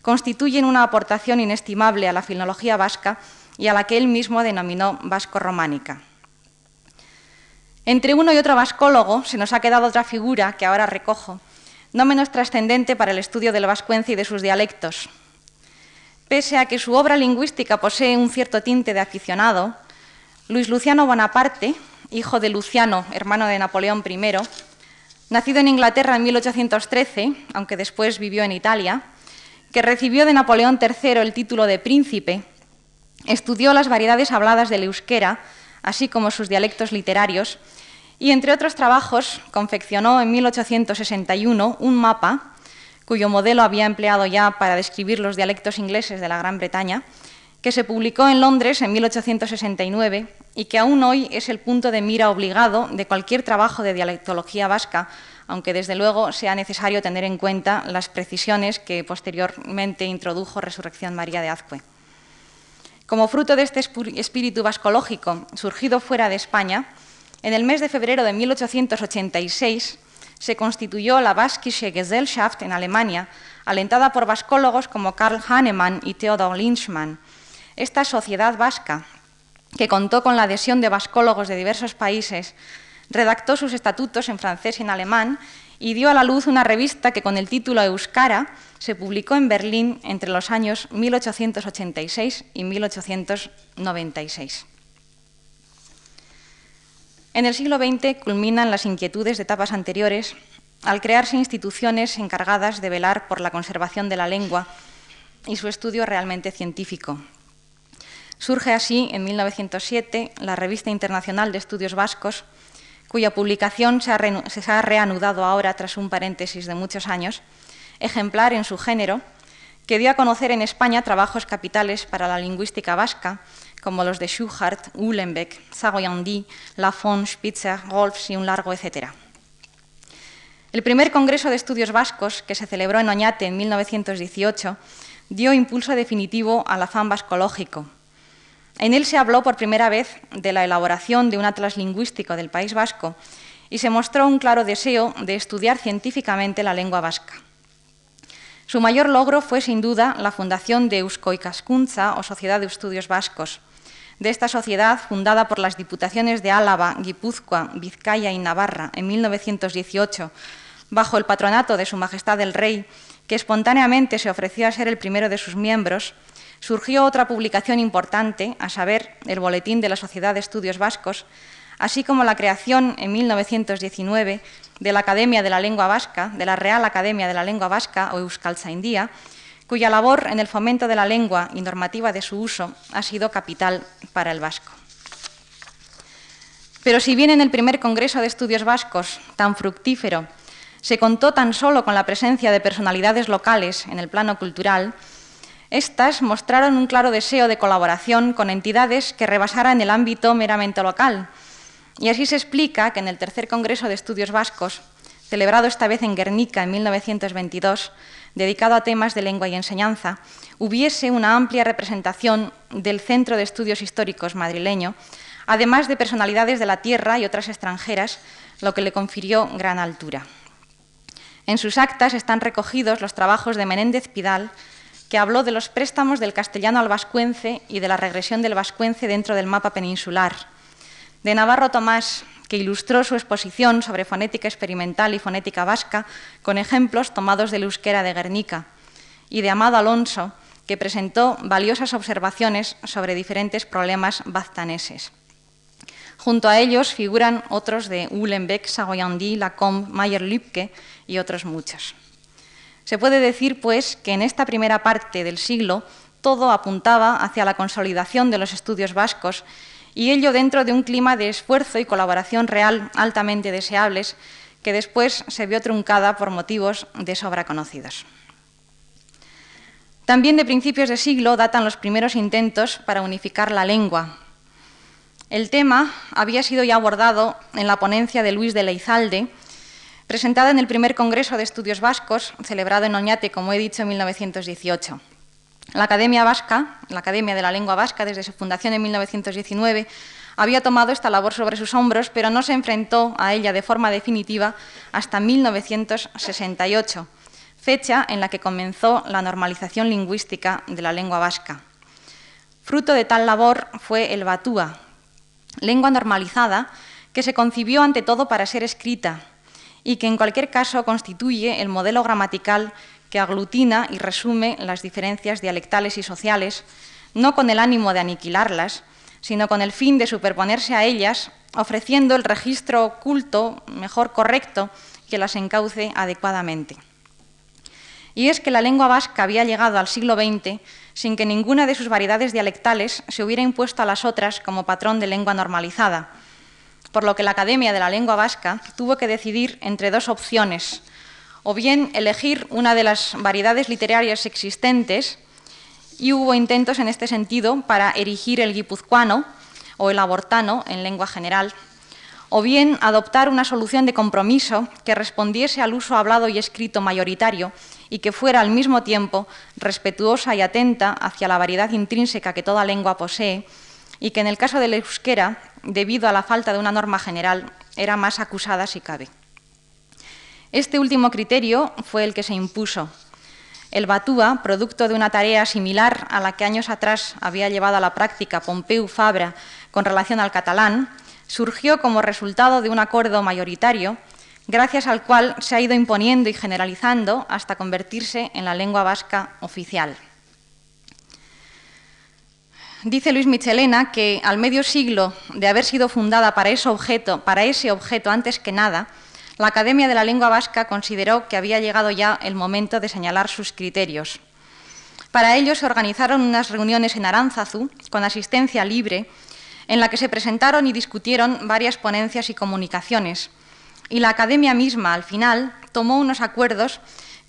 constituyen una aportación inestimable a la filología vasca y a la que él mismo denominó vasco-románica. Entre uno y otro vascólogo se nos ha quedado otra figura que ahora recojo, no menos trascendente para el estudio del vascuence y de sus dialectos. Pese a que su obra lingüística posee un cierto tinte de aficionado, Luis Luciano Bonaparte, hijo de Luciano, hermano de Napoleón I, nacido en Inglaterra en 1813, aunque después vivió en Italia, que recibió de Napoleón III el título de príncipe, estudió las variedades habladas del euskera, así como sus dialectos literarios, y entre otros trabajos confeccionó en 1861 un mapa cuyo modelo había empleado ya para describir los dialectos ingleses de la Gran Bretaña, que se publicó en Londres en 1869 y que aún hoy es el punto de mira obligado de cualquier trabajo de dialectología vasca, aunque desde luego sea necesario tener en cuenta las precisiones que posteriormente introdujo Resurrección María de Azcue. Como fruto de este espíritu vascológico surgido fuera de España, en el mes de febrero de 1886 se constituyó la Baskische Gesellschaft en Alemania, alentada por vascólogos como Karl Hahnemann y Theodor Lynchmann. Esta sociedad vasca, que contó con la adhesión de vascólogos de diversos países, redactó sus estatutos en francés y en alemán y dio a la luz una revista que con el título Euskara se publicó en Berlín entre los años 1886 y 1896. En el siglo XX culminan las inquietudes de etapas anteriores al crearse instituciones encargadas de velar por la conservación de la lengua y su estudio realmente científico. Surge así, en 1907, la Revista Internacional de Estudios Vascos, cuya publicación se ha, reanudado ahora tras un paréntesis de muchos años, ejemplar en su género, que dio a conocer en España trabajos capitales para la lingüística vasca como los de Schuchart, Uhlenbeck, Sagoyandi, Lafon, Spitzer, Rolfs y un largo etcétera. El primer Congreso de Estudios Vascos, que se celebró en Oñate en 1918, dio impulso definitivo al afán vascológico. En él se habló por primera vez de la elaboración de un atlas lingüístico del País Vasco y se mostró un claro deseo de estudiar científicamente la lengua vasca. Su mayor logro fue sin duda la fundación de Euskoikaskuntza o Sociedad de Estudios Vascos, de esta sociedad, fundada por las diputaciones de Álava, Guipúzcoa, Vizcaya y Navarra en 1918, bajo el patronato de Su Majestad el Rey, que espontáneamente se ofreció a ser el primero de sus miembros, surgió otra publicación importante, a saber, el Boletín de la Sociedad de Estudios Vascos, así como la creación en 1919 de la Academia de la Lengua Vasca, de la Real Academia de la Lengua Vasca o Euskaltzaindia, cuya labor en el fomento de la lengua y normativa de su uso ha sido capital para el vasco. Pero si bien en el primer Congreso de Estudios Vascos, tan fructífero, se contó tan solo con la presencia de personalidades locales en el plano cultural, estas mostraron un claro deseo de colaboración con entidades que rebasaran el ámbito meramente local. Y así se explica que en el tercer Congreso de Estudios Vascos, celebrado esta vez en Guernica en 1922, dedicado a temas de lengua y enseñanza, hubiese una amplia representación del Centro de Estudios Históricos madrileño, además de personalidades de la tierra y otras extranjeras, lo que le confirió gran altura. En sus actas están recogidos los trabajos de Menéndez Pidal, que habló de los préstamos del castellano al vascuence y de la regresión del vascuence dentro del mapa peninsular, de Navarro Tomás, que ilustró su exposición sobre fonética experimental y fonética vasca con ejemplos tomados del euskera de Guernica, y de Amado Alonso, que presentó valiosas observaciones sobre diferentes problemas baztaneses. Junto a ellos figuran otros de Uhlenbeck, Sagoyandi, Lacombe, Mayer-Lübke y otros muchos. Se puede decir, pues, que en esta primera parte del siglo todo apuntaba hacia la consolidación de los estudios vascos y ello dentro de un clima de esfuerzo y colaboración real altamente deseables que después se vio truncada por motivos de sobra conocidos. También de principios de siglo datan los primeros intentos para unificar la lengua. El tema había sido ya abordado en la ponencia de Luis de Leizalde, presentada en el primer Congreso de Estudios Vascos, celebrado en Oñate, como he dicho, en 1918. La Academia Vasca, la Academia de la Lengua Vasca, desde su fundación en 1919, había tomado esta labor sobre sus hombros, pero no se enfrentó a ella de forma definitiva hasta 1968, fecha en la que comenzó la normalización lingüística de la lengua vasca. Fruto de tal labor fue el batúa, lengua normalizada que se concibió ante todo para ser escrita y que en cualquier caso constituye el modelo gramatical que aglutina y resume las diferencias dialectales y sociales, no con el ánimo de aniquilarlas, sino con el fin de superponerse a ellas, ofreciendo el registro oculto, mejor correcto, que las encauce adecuadamente. Y es que la lengua vasca había llegado al siglo XX sin que ninguna de sus variedades dialectales se hubiera impuesto a las otras como patrón de lengua normalizada, por lo que la Academia de la Lengua Vasca tuvo que decidir entre dos opciones, o bien elegir una de las variedades literarias existentes, y hubo intentos en este sentido para erigir el guipuzcoano o el abortano en lengua general, o bien adoptar una solución de compromiso que respondiese al uso hablado y escrito mayoritario y que fuera al mismo tiempo respetuosa y atenta hacia la variedad intrínseca que toda lengua posee y que en el caso del euskera debido a la falta de una norma general, era más acusada si cabe. Este último criterio fue el que se impuso. El Batúa, producto de una tarea similar a la que años atrás había llevado a la práctica Pompeu Fabra con relación al catalán, surgió como resultado de un acuerdo mayoritario, gracias al cual se ha ido imponiendo y generalizando hasta convertirse en la lengua vasca oficial. Dice Luis Michelena que al medio siglo de haber sido fundada para ese objeto, para ese objeto antes que nada, la Academia de la Lengua Vasca consideró que había llegado ya el momento de señalar sus criterios. Para ello se organizaron unas reuniones en Aránzazu, con asistencia libre, en la que se presentaron y discutieron varias ponencias y comunicaciones. Y la Academia misma, al final, tomó unos acuerdos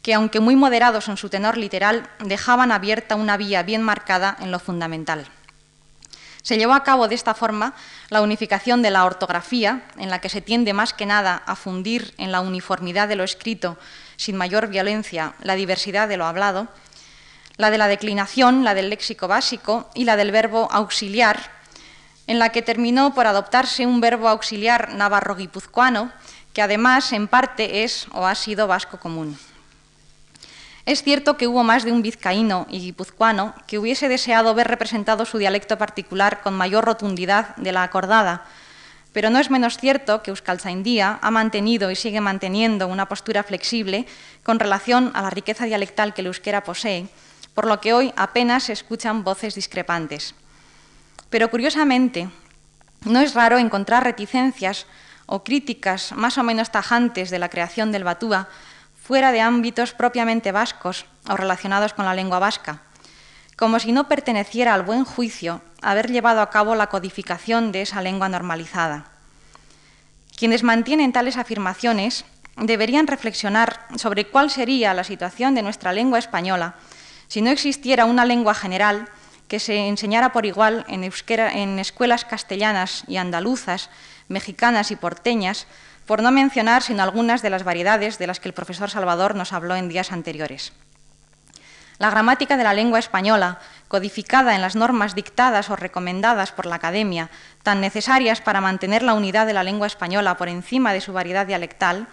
que, aunque muy moderados en su tenor literal, dejaban abierta una vía bien marcada en lo fundamental. Se llevó a cabo de esta forma la unificación de la ortografía, en la que se tiende más que nada a fundir en la uniformidad de lo escrito sin mayor violencia la diversidad de lo hablado, la de la declinación, la del léxico básico y la del verbo auxiliar, en la que terminó por adoptarse un verbo auxiliar navarro-guipuzcoano, que además en parte es o ha sido vasco común. Es cierto que hubo más de un vizcaíno y guipuzcoano que hubiese deseado ver representado su dialecto particular con mayor rotundidad de la acordada, pero no es menos cierto que Euskaltzaindia ha mantenido y sigue manteniendo una postura flexible con relación a la riqueza dialectal que el euskera posee, por lo que hoy apenas se escuchan voces discrepantes. Pero curiosamente, no es raro encontrar reticencias o críticas más o menos tajantes de la creación del Batúa fuera de ámbitos propiamente vascos o relacionados con la lengua vasca, como si no perteneciera al buen juicio haber llevado a cabo la codificación de esa lengua normalizada. Quienes mantienen tales afirmaciones deberían reflexionar sobre cuál sería la situación de nuestra lengua española si no existiera una lengua general que se enseñara por igual en, en escuelas castellanas y andaluzas, mexicanas y porteñas, por no mencionar sino algunas de las variedades de las que el profesor Salvador nos habló en días anteriores. La gramática de la lengua española, codificada en las normas dictadas o recomendadas por la Academia, tan necesarias para mantener la unidad de la lengua española por encima de su variedad dialectal,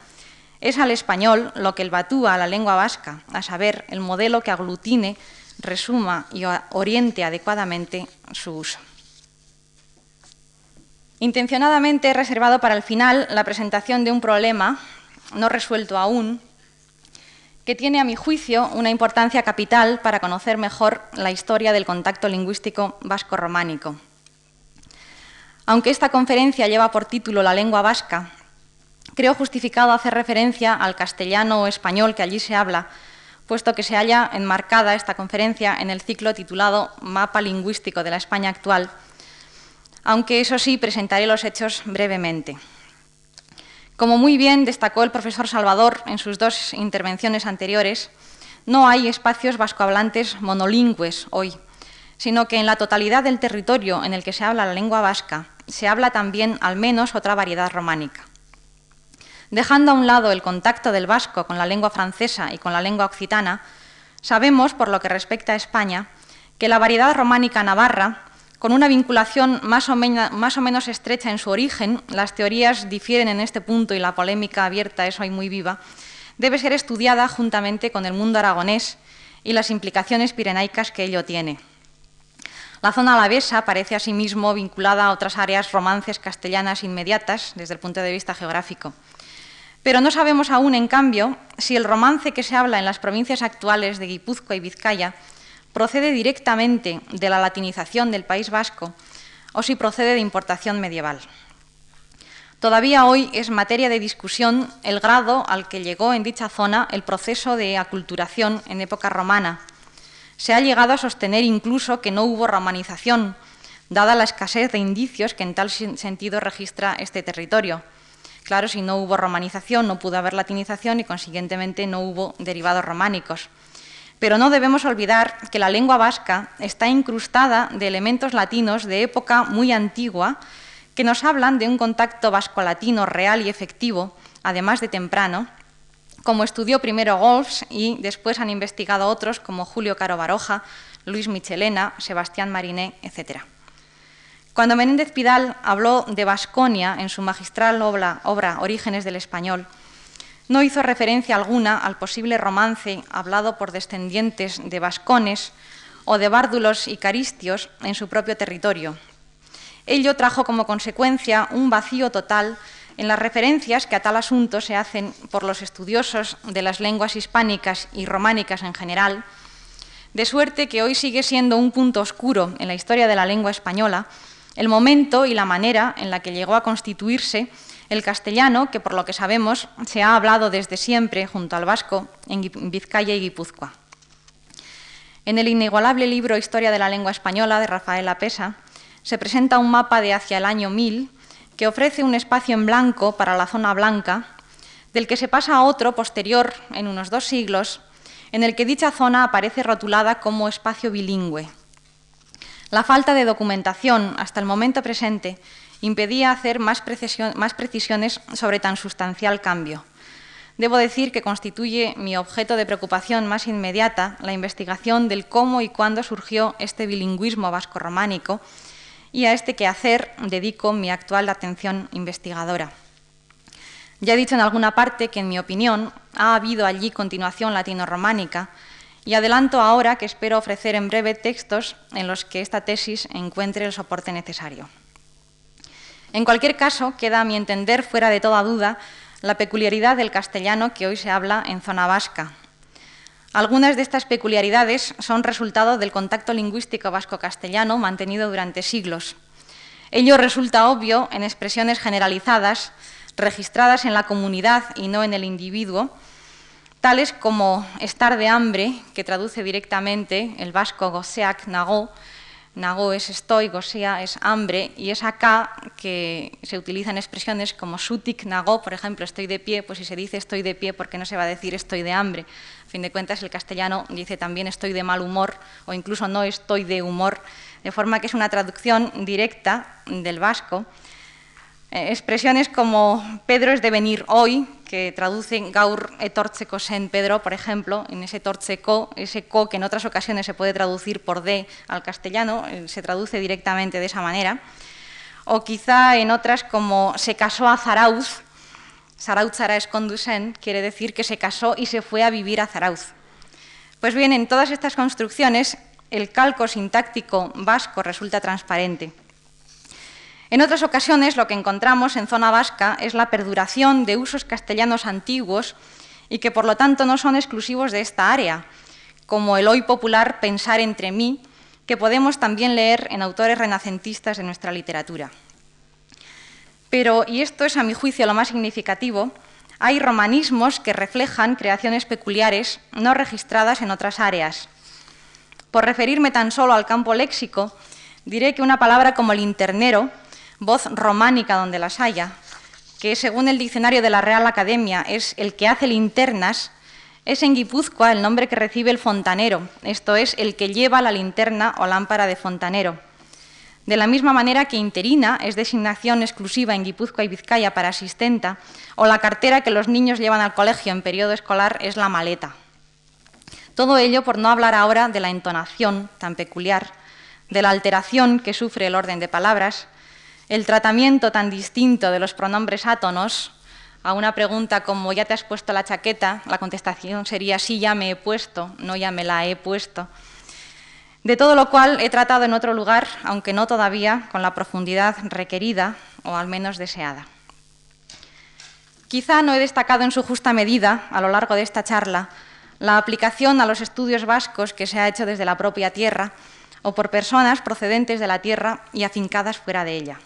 es al español lo que el batúa a la lengua vasca, a saber, el modelo que aglutine, resuma y oriente adecuadamente su uso. Intencionadamente he reservado para el final la presentación de un problema no resuelto aún, que tiene, a mi juicio, una importancia capital para conocer mejor la historia del contacto lingüístico vasco-románico. Aunque esta conferencia lleva por título La lengua vasca, creo justificado hacer referencia al castellano o español que allí se habla, puesto que se halla enmarcada esta conferencia en el ciclo titulado Mapa lingüístico de la España actual, aunque eso sí presentaré los hechos brevemente. Como muy bien destacó el profesor Salvador en sus dos intervenciones anteriores, no hay espacios vascohablantes monolingües hoy, sino que en la totalidad del territorio en el que se habla la lengua vasca se habla también al menos otra variedad románica. Dejando a un lado el contacto del vasco con la lengua francesa y con la lengua occitana, sabemos, por lo que respecta a España, que la variedad románica navarra con una vinculación más o, menos, estrecha en su origen, las teorías difieren en este punto y la polémica abierta es hoy muy viva, debe ser estudiada juntamente con el mundo aragonés y las implicaciones pirenaicas que ello tiene. La zona alavesa parece asimismo vinculada a otras áreas romances castellanas inmediatas desde el punto de vista geográfico. Pero no sabemos aún, en cambio, si el romance que se habla en las provincias actuales de Guipúzcoa y Vizcaya procede directamente de la latinización del País Vasco o si procede de importación medieval. Todavía hoy es materia de discusión el grado al que llegó en dicha zona el proceso de aculturación en época romana. Se ha llegado a sostener incluso que no hubo romanización, dada la escasez de indicios que en tal sentido registra este territorio. Claro, si no hubo romanización, no pudo haber latinización y, consiguientemente, no hubo derivados románicos. Pero no debemos olvidar que la lengua vasca está incrustada de elementos latinos de época muy antigua que nos hablan de un contacto vasco-latino real y efectivo, además de temprano, como estudió primero Golfs y después han investigado otros como Julio Caro Baroja, Luis Michelena, Sebastián Mariné, etc. Cuando Menéndez Pidal habló de Vasconia en su magistral obra, obra Orígenes del Español, no hizo referencia alguna al posible romance hablado por descendientes de vascones o de bárdulos y caristios en su propio territorio. Ello trajo como consecuencia un vacío total en las referencias que a tal asunto se hacen por los estudiosos de las lenguas hispánicas y románicas en general, de suerte que hoy sigue siendo un punto oscuro en la historia de la lengua española el momento y la manera en la que llegó a constituirse el castellano, que por lo que sabemos se ha hablado desde siempre junto al vasco en Vizcaya y Guipúzcoa. En el inigualable libro Historia de la lengua española de Rafael Apesa se presenta un mapa de hacia el año 1000 que ofrece un espacio en blanco para la zona blanca, del que se pasa a otro posterior en unos dos siglos, en el que dicha zona aparece rotulada como espacio bilingüe. La falta de documentación hasta el momento presente impedía hacer más, precisiones sobre tan sustancial cambio. Debo decir que constituye mi objeto de preocupación más inmediata la investigación del cómo y cuándo surgió este bilingüismo vasco-románico y a este quehacer dedico mi actual atención investigadora. Ya he dicho en alguna parte que, en mi opinión, ha habido allí continuación latino-románica, y adelanto ahora que espero ofrecer en breve textos en los que esta tesis encuentre el soporte necesario. En cualquier caso, queda a mi entender fuera de toda duda la peculiaridad del castellano que hoy se habla en zona vasca. Algunas de estas peculiaridades son resultado del contacto lingüístico vasco-castellano mantenido durante siglos. Ello resulta obvio en expresiones generalizadas, registradas en la comunidad y no en el individuo, tales como estar de hambre, que traduce directamente el vasco goseak nago, nago es estoy, gosea es hambre, y es acá que se utilizan expresiones como sutik nago, por ejemplo, estoy de pie, pues si se dice estoy de pie, porque no se va a decir estoy de hambre? A fin de cuentas, el castellano dice también estoy de mal humor o incluso no estoy de humor, de forma que es una traducción directa del vasco expresiones como Pedro es de venir hoy, que traducen gaur etortzeko sen Pedro, por ejemplo, en ese tortseco, ese co que en otras ocasiones se puede traducir por de al castellano, eh, se traduce directamente de esa manera. O quizá en otras como se casó a Zarauz, Zarauz es conducen, quiere decir que se casó y se fue a vivir a Zarauz. Pues bien, en todas estas construcciones el calco sintáctico vasco resulta transparente. En otras ocasiones lo que encontramos en zona vasca es la perduración de usos castellanos antiguos y que por lo tanto no son exclusivos de esta área, como el hoy popular pensar entre mí, que podemos también leer en autores renacentistas de nuestra literatura. Pero, y esto es a mi juicio lo más significativo, hay romanismos que reflejan creaciones peculiares no registradas en otras áreas. Por referirme tan solo al campo léxico, diré que una palabra como linternero voz románica donde las haya, que según el diccionario de la Real Academia es el que hace linternas, es en Guipúzcoa el nombre que recibe el fontanero, esto es, el que lleva la linterna o lámpara de fontanero. De la misma manera que interina es designación exclusiva en Guipúzcoa y Vizcaya para asistenta, o la cartera que los niños llevan al colegio en periodo escolar es la maleta. Todo ello por no hablar ahora de la entonación tan peculiar, de la alteración que sufre el orden de palabras, el tratamiento tan distinto de los pronombres átonos a una pregunta como ¿ya te has puesto la chaqueta? La contestación sería sí, ya me he puesto, no ya me la he puesto. De todo lo cual he tratado en otro lugar, aunque no todavía con la profundidad requerida o al menos deseada. Quizá no he destacado en su justa medida, a lo largo de esta charla, la aplicación a los estudios vascos que se ha hecho desde la propia tierra o por personas procedentes de la tierra y afincadas fuera de ella.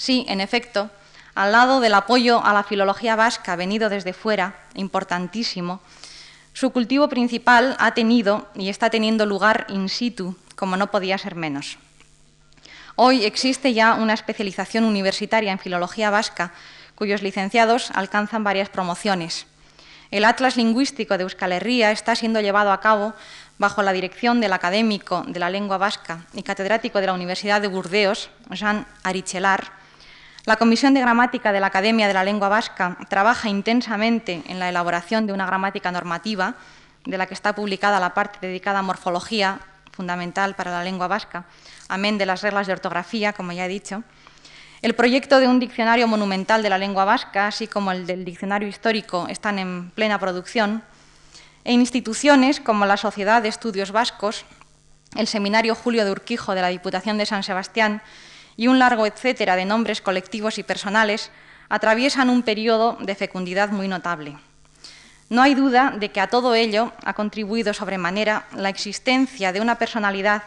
Sí, en efecto, al lado del apoyo a la filología vasca venido desde fuera, importantísimo, su cultivo principal ha tenido y está teniendo lugar in situ, como no podía ser menos. Hoy existe ya una especialización universitaria en filología vasca, cuyos licenciados alcanzan varias promociones. El Atlas Lingüístico de Euskal Herria está siendo llevado a cabo bajo la dirección del académico de la lengua vasca y catedrático de la Universidad de Burdeos, Jean Arichelar, la Comisión de Gramática de la Academia de la Lengua Vasca trabaja intensamente en la elaboración de una gramática normativa, de la que está publicada la parte dedicada a morfología, fundamental para la lengua vasca, amén de las reglas de ortografía, como ya he dicho. El proyecto de un diccionario monumental de la lengua vasca, así como el del diccionario histórico, están en plena producción. E instituciones como la Sociedad de Estudios Vascos, el Seminario Julio de Urquijo de la Diputación de San Sebastián y un largo etcétera de nombres colectivos y personales atraviesan un periodo de fecundidad muy notable. No hay duda de que a todo ello ha contribuido sobremanera la existencia de una personalidad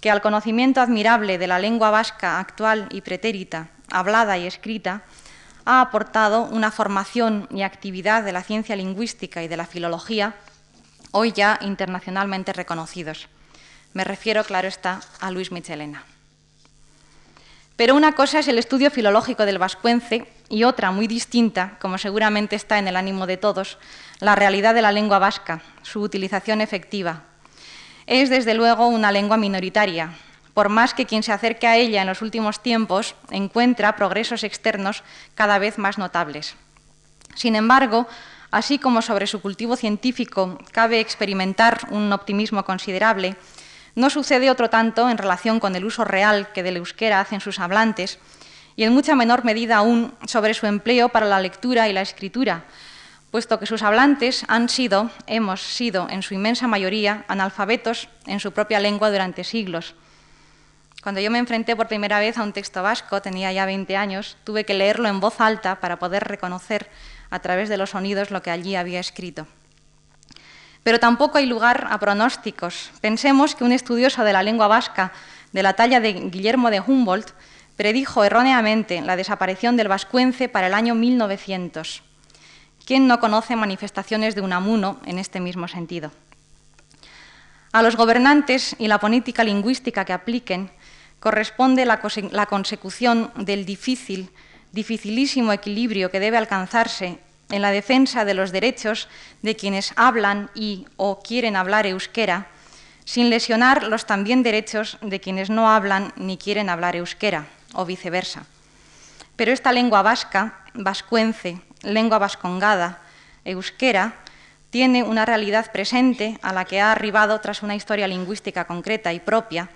que al conocimiento admirable de la lengua vasca actual y pretérita, hablada y escrita, ha aportado una formación y actividad de la ciencia lingüística y de la filología, hoy ya internacionalmente reconocidos. Me refiero, claro está, a Luis Michelena. Pero una cosa es el estudio filológico del vascuence y otra muy distinta, como seguramente está en el ánimo de todos, la realidad de la lengua vasca, su utilización efectiva. Es desde luego una lengua minoritaria, por más que quien se acerque a ella en los últimos tiempos encuentra progresos externos cada vez más notables. Sin embargo, así como sobre su cultivo científico cabe experimentar un optimismo considerable, no sucede otro tanto en relación con el uso real que del euskera hacen sus hablantes y en mucha menor medida aún sobre su empleo para la lectura y la escritura, puesto que sus hablantes han sido, hemos sido en su inmensa mayoría, analfabetos en su propia lengua durante siglos. Cuando yo me enfrenté por primera vez a un texto vasco, tenía ya 20 años, tuve que leerlo en voz alta para poder reconocer a través de los sonidos lo que allí había escrito. Pero tampoco hay lugar a pronósticos. Pensemos que un estudioso de la lengua vasca de la talla de Guillermo de Humboldt predijo erróneamente la desaparición del vascuence para el año 1900. ¿Quién no conoce manifestaciones de Unamuno en este mismo sentido? A los gobernantes y la política lingüística que apliquen corresponde la, consecución del difícil, dificilísimo equilibrio que debe alcanzarse en la defensa de los derechos de quienes hablan y o quieren hablar euskera, sin lesionar los también derechos de quienes no hablan ni quieren hablar euskera, o viceversa. Pero esta lengua vasca, vascuence, lengua vascongada, euskera, tiene una realidad presente a la que ha arribado tras una historia lingüística concreta y propia,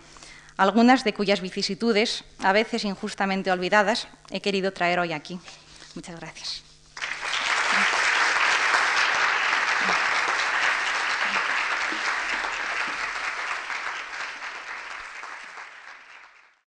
algunas de cuyas vicisitudes, a veces injustamente olvidadas, he querido traer hoy aquí. Muchas gracias.